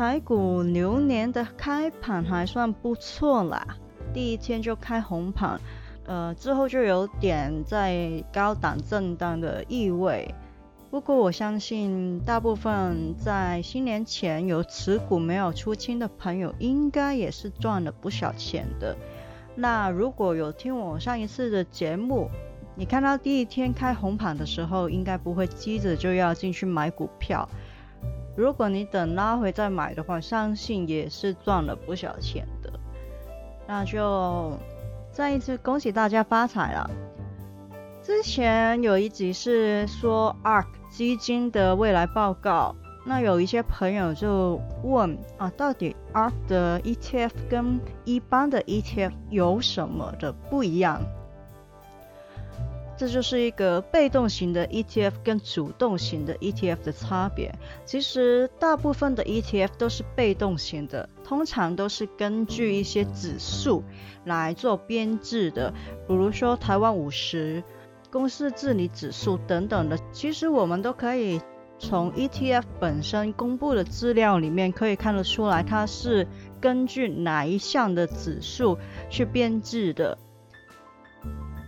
台股牛年的开盘还算不错啦，第一天就开红盘，呃，之后就有点在高档震荡的意味。不过我相信大部分在新年前有持股没有出清的朋友，应该也是赚了不少钱的。那如果有听我上一次的节目，你看到第一天开红盘的时候，应该不会急着就要进去买股票。如果你等拉回再买的话，相信也是赚了不少钱的。那就再一次恭喜大家发财了。之前有一集是说 ARK 基金的未来报告，那有一些朋友就问啊，到底 ARK 的 ETF 跟一般的 ETF 有什么的不一样？这就是一个被动型的 ETF 跟主动型的 ETF 的差别。其实大部分的 ETF 都是被动型的，通常都是根据一些指数来做编制的，比如说台湾五十、公司治理指数等等的。其实我们都可以从 ETF 本身公布的资料里面可以看得出来，它是根据哪一项的指数去编制的。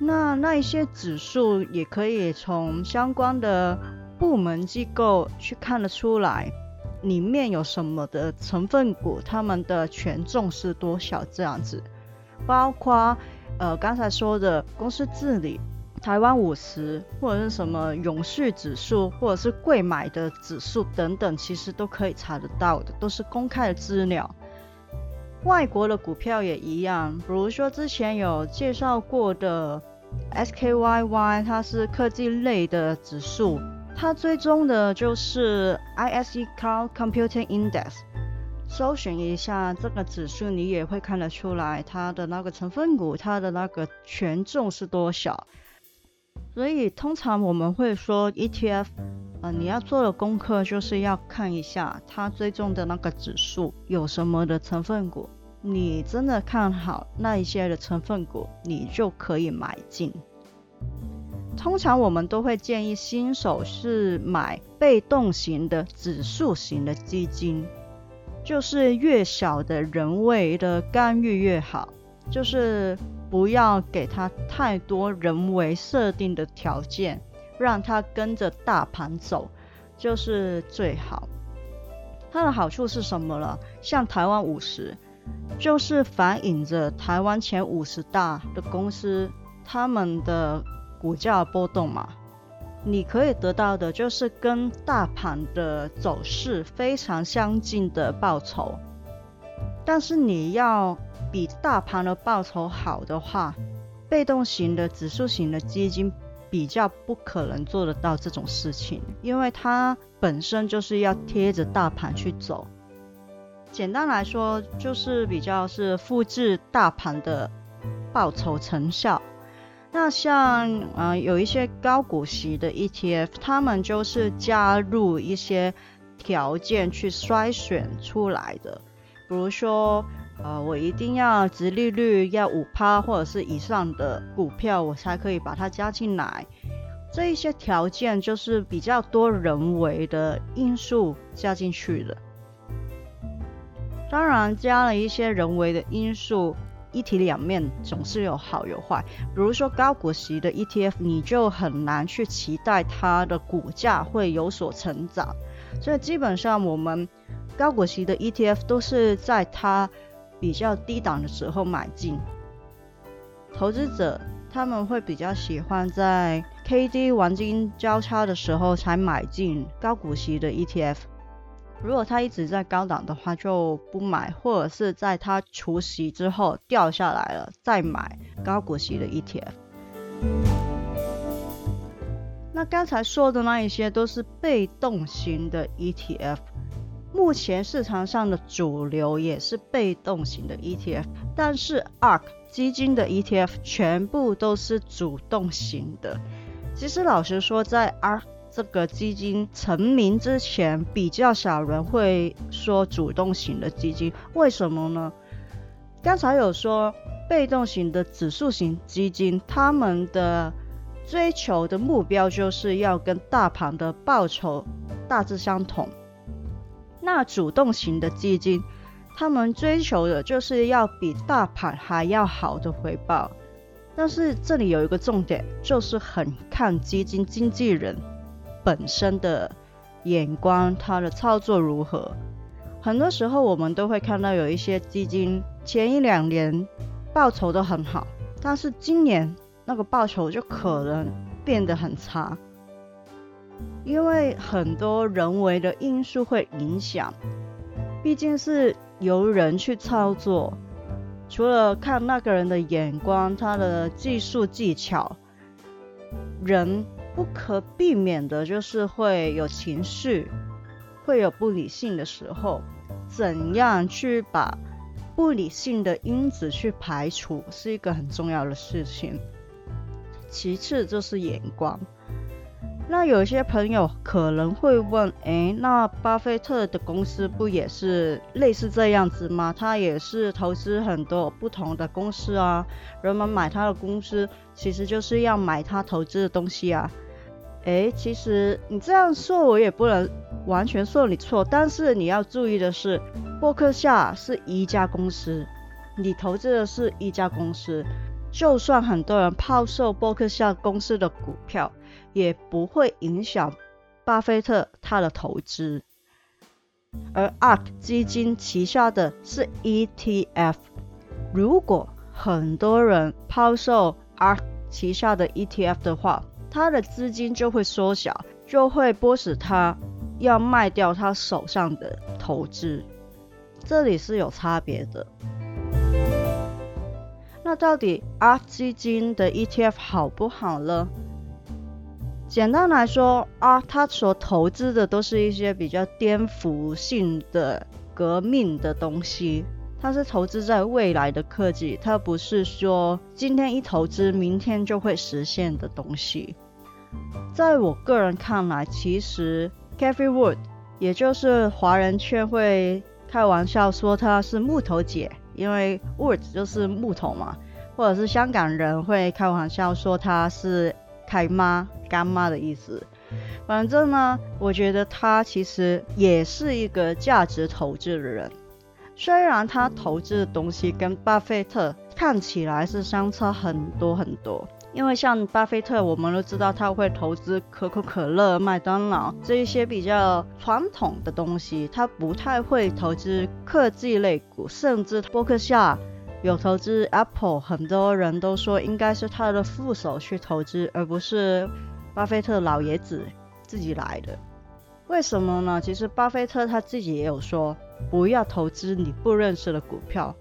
那那一些指数也可以从相关的部门机构去看得出来，里面有什么的成分股，他们的权重是多少这样子。包括呃刚才说的公司治理、台湾五十或者是什么永续指数，或者是贵买的指数等等，其实都可以查得到的，都是公开的资料。外国的股票也一样，比如说之前有介绍过的。SKYY 它是科技类的指数，它追踪的就是 ISE Cloud Computing Index。搜寻一下这个指数，你也会看得出来它的那个成分股，它的那个权重是多少。所以通常我们会说 ETF，呃，你要做的功课就是要看一下它追踪的那个指数有什么的成分股。你真的看好那一些的成分股，你就可以买进。通常我们都会建议新手是买被动型的指数型的基金，就是越小的人为的干预越好，就是不要给他太多人为设定的条件，让他跟着大盘走，就是最好。它的好处是什么了？像台湾五十。就是反映着台湾前五十大的公司，他们的股价波动嘛，你可以得到的就是跟大盘的走势非常相近的报酬。但是你要比大盘的报酬好的话，被动型的指数型的基金比较不可能做得到这种事情，因为它本身就是要贴着大盘去走。简单来说，就是比较是复制大盘的报酬成效。那像呃有一些高股息的 ETF，他们就是加入一些条件去筛选出来的。比如说，呃我一定要殖利率要五趴或者是以上的股票，我才可以把它加进来。这一些条件就是比较多人为的因素加进去的。当然，加了一些人为的因素，一体两面，总是有好有坏。比如说高股息的 ETF，你就很难去期待它的股价会有所成长。所以基本上，我们高股息的 ETF 都是在它比较低档的时候买进。投资者他们会比较喜欢在 KD 黄金交叉的时候才买进高股息的 ETF。如果它一直在高档的话，就不买，或者是在它除息之后掉下来了再买高股息的 ETF。那刚才说的那一些都是被动型的 ETF，目前市场上的主流也是被动型的 ETF，但是 ARK 基金的 ETF 全部都是主动型的。其实老实说，在 ARK 这个基金成名之前，比较少人会说主动型的基金，为什么呢？刚才有说被动型的指数型基金，他们的追求的目标就是要跟大盘的报酬大致相同。那主动型的基金，他们追求的就是要比大盘还要好的回报。但是这里有一个重点，就是很看基金经纪人。本身的眼光，它的操作如何？很多时候我们都会看到有一些基金前一两年报酬都很好，但是今年那个报酬就可能变得很差，因为很多人为的因素会影响。毕竟是由人去操作，除了看那个人的眼光，他的技术技巧，人。不可避免的就是会有情绪，会有不理性的时候。怎样去把不理性的因子去排除，是一个很重要的事情。其次就是眼光。那有些朋友可能会问，诶，那巴菲特的公司不也是类似这样子吗？他也是投资很多不同的公司啊，人们买他的公司，其实就是要买他投资的东西啊。诶，其实你这样说，我也不能完全说你错，但是你要注意的是，伯克夏是一家公司，你投资的是一家公司，就算很多人抛售伯克夏公司的股票。也不会影响巴菲特他的投资，而 ARK 基金旗下的是 ETF，如果很多人抛售 ARK 旗下的 ETF 的话，他的资金就会缩小，就会迫使他要卖掉他手上的投资，这里是有差别的。那到底 R 基金的 ETF 好不好呢？简单来说啊，他所投资的都是一些比较颠覆性的、革命的东西。他是投资在未来的科技，他不是说今天一投资，明天就会实现的东西。在我个人看来，其实 Cathy Wood，也就是华人圈会开玩笑说他是木头姐，因为 Wood 就是木头嘛，或者是香港人会开玩笑说他是开妈。干妈的意思，反正呢，我觉得他其实也是一个价值投资的人。虽然他投资的东西跟巴菲特看起来是相差很多很多，因为像巴菲特，我们都知道他会投资可口可乐、麦当劳这一些比较传统的东西，他不太会投资科技类股，甚至伯克夏有投资 Apple，很多人都说应该是他的副手去投资，而不是。巴菲特老爷子自己来的，为什么呢？其实巴菲特他自己也有说，不要投资你不认识的股票。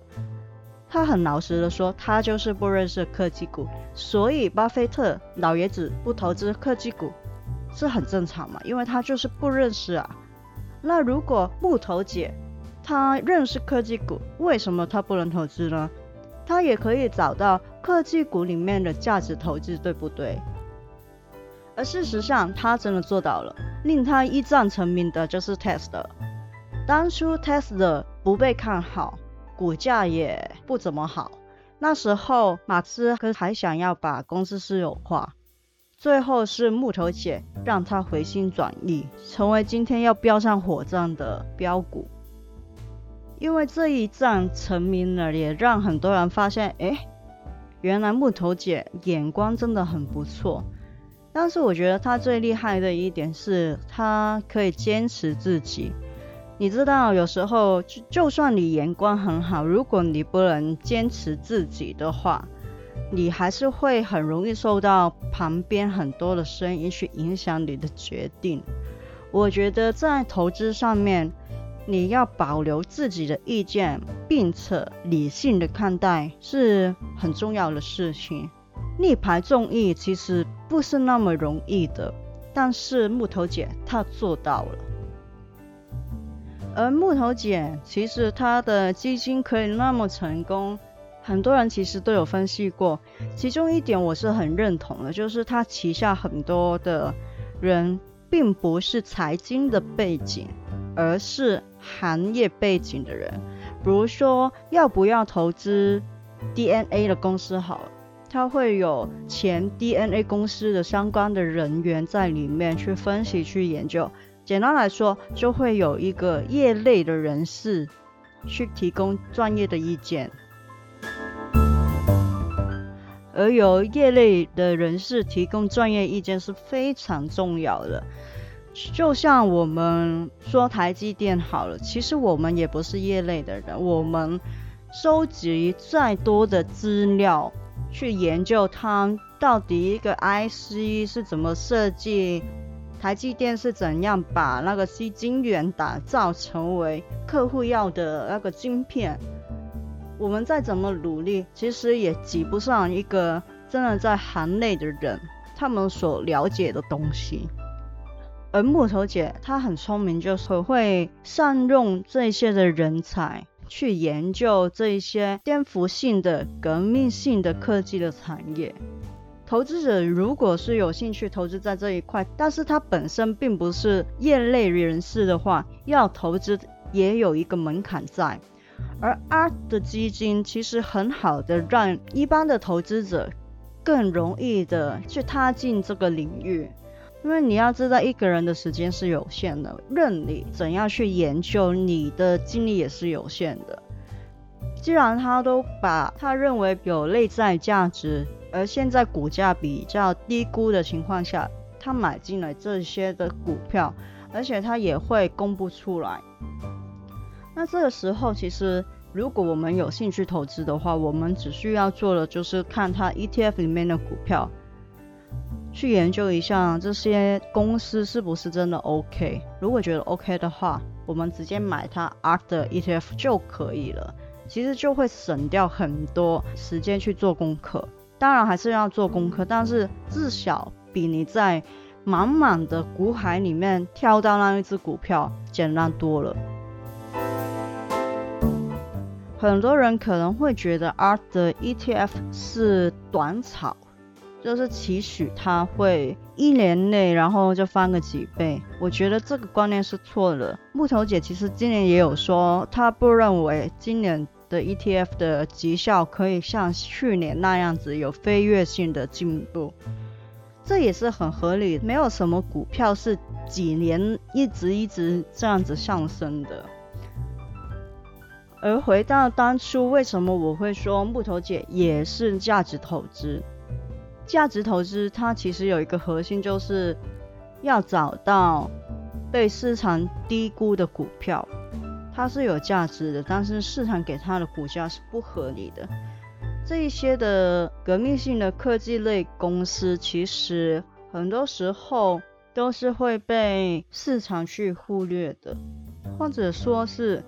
他很老实的说，他就是不认识科技股，所以巴菲特老爷子不投资科技股是很正常嘛，因为他就是不认识啊。那如果木头姐她认识科技股，为什么她不能投资呢？她也可以找到科技股里面的价值投资，对不对？而事实上，他真的做到了。令他一战成名的就是 Tesla。当初 Tesla 不被看好，股价也不怎么好。那时候，马斯克还想要把公司私有化。最后是木头姐让他回心转意，成为今天要飙上火箭的标股。因为这一战成名了，也让很多人发现，哎，原来木头姐眼光真的很不错。但是我觉得他最厉害的一点是，他可以坚持自己。你知道，有时候就就算你眼光很好，如果你不能坚持自己的话，你还是会很容易受到旁边很多的声音去影响你的决定。我觉得在投资上面，你要保留自己的意见，并且理性的看待，是很重要的事情。逆排众议其实不是那么容易的，但是木头姐她做到了。而木头姐其实她的基金可以那么成功，很多人其实都有分析过。其中一点我是很认同的，就是她旗下很多的人并不是财经的背景，而是行业背景的人。比如说要不要投资 DNA 的公司好了，他会有前 DNA 公司的相关的人员在里面去分析、去研究。简单来说，就会有一个业内的人士去提供专业的意见，而由业内的人士提供专业意见是非常重要的。就像我们说台积电好了，其实我们也不是业内的人，我们收集再多的资料去研究它到底一个 IC 是怎么设计。台积电是怎样把那个矽晶圆打造成为客户要的那个晶片？我们再怎么努力，其实也挤不上一个真的在行内的人，他们所了解的东西。而木头姐她很聪明，就是会善用这些的人才去研究这些颠覆性的、革命性的科技的产业。投资者如果是有兴趣投资在这一块，但是他本身并不是业内人士的话，要投资也有一个门槛在。而 ARK 的基金其实很好的让一般的投资者更容易的去踏进这个领域，因为你要知道一个人的时间是有限的，任你怎样去研究，你的精力也是有限的。既然他都把他认为有内在价值。而现在股价比较低估的情况下，他买进了这些的股票，而且他也会公布出来。那这个时候，其实如果我们有兴趣投资的话，我们只需要做的就是看它 ETF 里面的股票，去研究一下这些公司是不是真的 OK。如果觉得 OK 的话，我们直接买它 ARK 的 ETF 就可以了。其实就会省掉很多时间去做功课。当然还是要做功课，但是至少比你在满满的股海里面挑到那一只股票简单多了。很多人可能会觉得 ARK 的 ETF 是短炒，就是期许它会一年内然后就翻个几倍。我觉得这个观念是错的。木头姐其实今年也有说，她不认为今年。的 ETF 的绩效可以像去年那样子有飞跃性的进步，这也是很合理。没有什么股票是几年一直一直这样子上升的。而回到当初，为什么我会说木头姐也是价值投资？价值投资它其实有一个核心，就是要找到被市场低估的股票。它是有价值的，但是市场给它的股价是不合理的。这一些的革命性的科技类公司，其实很多时候都是会被市场去忽略的，或者说是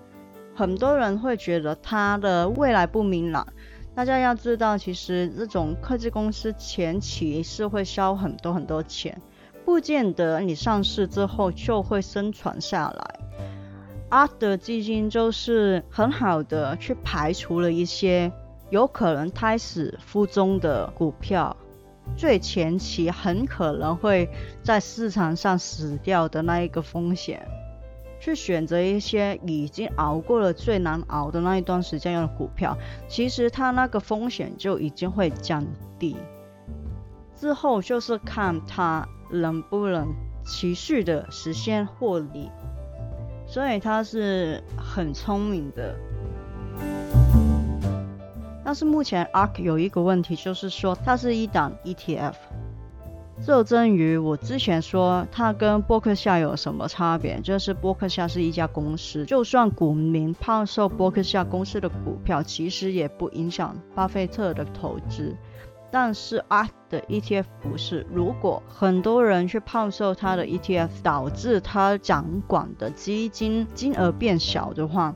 很多人会觉得它的未来不明朗。大家要知道，其实这种科技公司前期是会烧很多很多钱，不见得你上市之后就会生存下来。阿的基金就是很好的去排除了一些有可能胎死腹中的股票，最前期很可能会在市场上死掉的那一个风险，去选择一些已经熬过了最难熬的那一段时间用的股票，其实它那个风险就已经会降低。之后就是看它能不能持续的实现获利。所以他是很聪明的，但是目前 ARK 有一个问题，就是说它是一档 ETF。就正于我之前说，它跟波克夏有什么差别？就是波克夏是一家公司，就算股民抛售波克夏公司的股票，其实也不影响巴菲特的投资。但是 ARK 的 ETF 不是，如果很多人去抛售它的 ETF，导致它掌管的基金金额变小的话，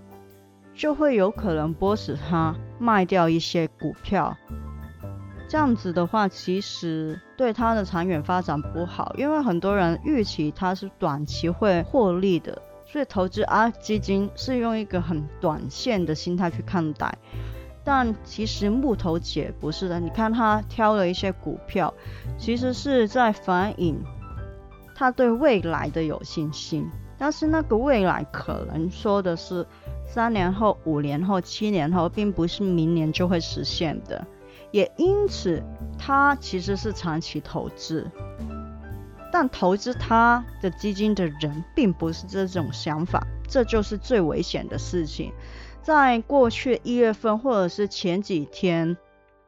就会有可能迫使它卖掉一些股票，这样子的话，其实对它的长远发展不好，因为很多人预期它是短期会获利的，所以投资 R 基金是用一个很短线的心态去看待。但其实木头姐不是的，你看她挑了一些股票，其实是在反映她对未来的有信心。但是那个未来可能说的是三年后、五年后、七年后，并不是明年就会实现的。也因此，他其实是长期投资，但投资他的基金的人并不是这种想法，这就是最危险的事情。在过去一月份或者是前几天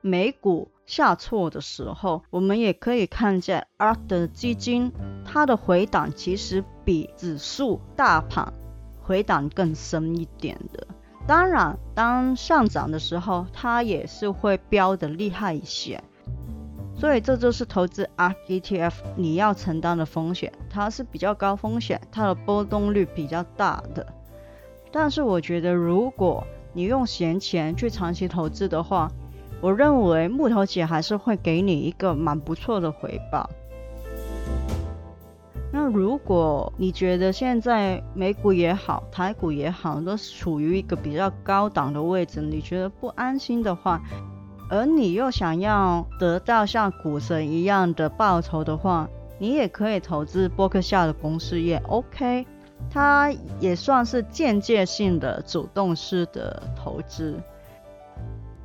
美股下挫的时候，我们也可以看见 ARK 的基金它的回档其实比指数大盘回档更深一点的。当然，当上涨的时候，它也是会飙的厉害一些。所以这就是投资 ARK ETF 你要承担的风险，它是比较高风险，它的波动率比较大的。但是我觉得，如果你用闲钱去长期投资的话，我认为木头姐还是会给你一个蛮不错的回报。那如果你觉得现在美股也好，台股也好，都处于一个比较高档的位置，你觉得不安心的话，而你又想要得到像股神一样的报酬的话，你也可以投资波克夏的公司业，OK，它也算是间接性的主动式的投资。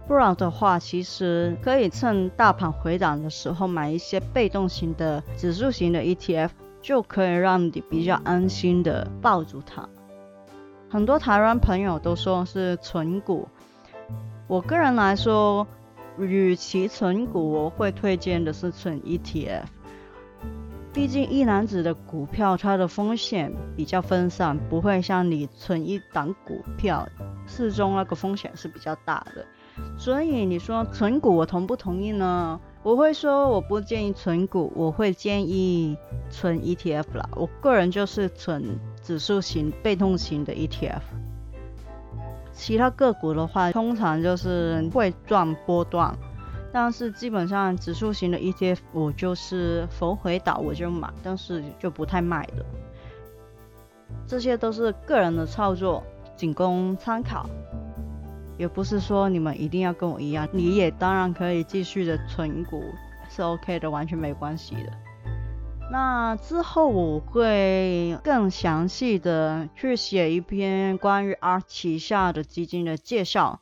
不然的话，其实可以趁大盘回档的时候买一些被动型的指数型的 ETF。就可以让你比较安心的抱住它。很多台湾朋友都说是存股，我个人来说，与其存股，我会推荐的是存 ETF。毕竟一篮子的股票，它的风险比较分散，不会像你存一档股票，市中那个风险是比较大的。所以你说存股，我同不同意呢？我会说我不建议存股，我会建议存 ETF 啦。我个人就是存指数型、被动型的 ETF。其他个股的话，通常就是会赚波段，但是基本上指数型的 ETF 我就是逢回倒我就买，但是就不太卖的。这些都是个人的操作，仅供参考。也不是说你们一定要跟我一样，你也当然可以继续的存股，是 OK 的，完全没关系的。那之后我会更详细的去写一篇关于 R 旗下的基金的介绍，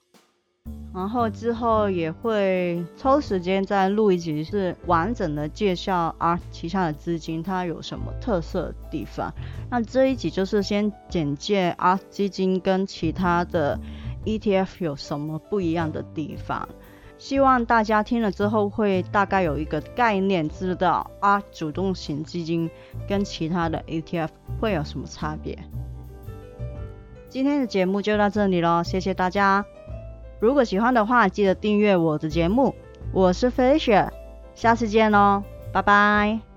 然后之后也会抽时间再录一集，是完整的介绍 R 旗下的资金它有什么特色的地方。那这一集就是先简介 R 基金跟其他的。ETF 有什么不一样的地方？希望大家听了之后会大概有一个概念，知道啊，主动型基金跟其他的 ETF 会有什么差别。今天的节目就到这里喽，谢谢大家。如果喜欢的话，记得订阅我的节目。我是 Felicia，下次见喽，拜拜。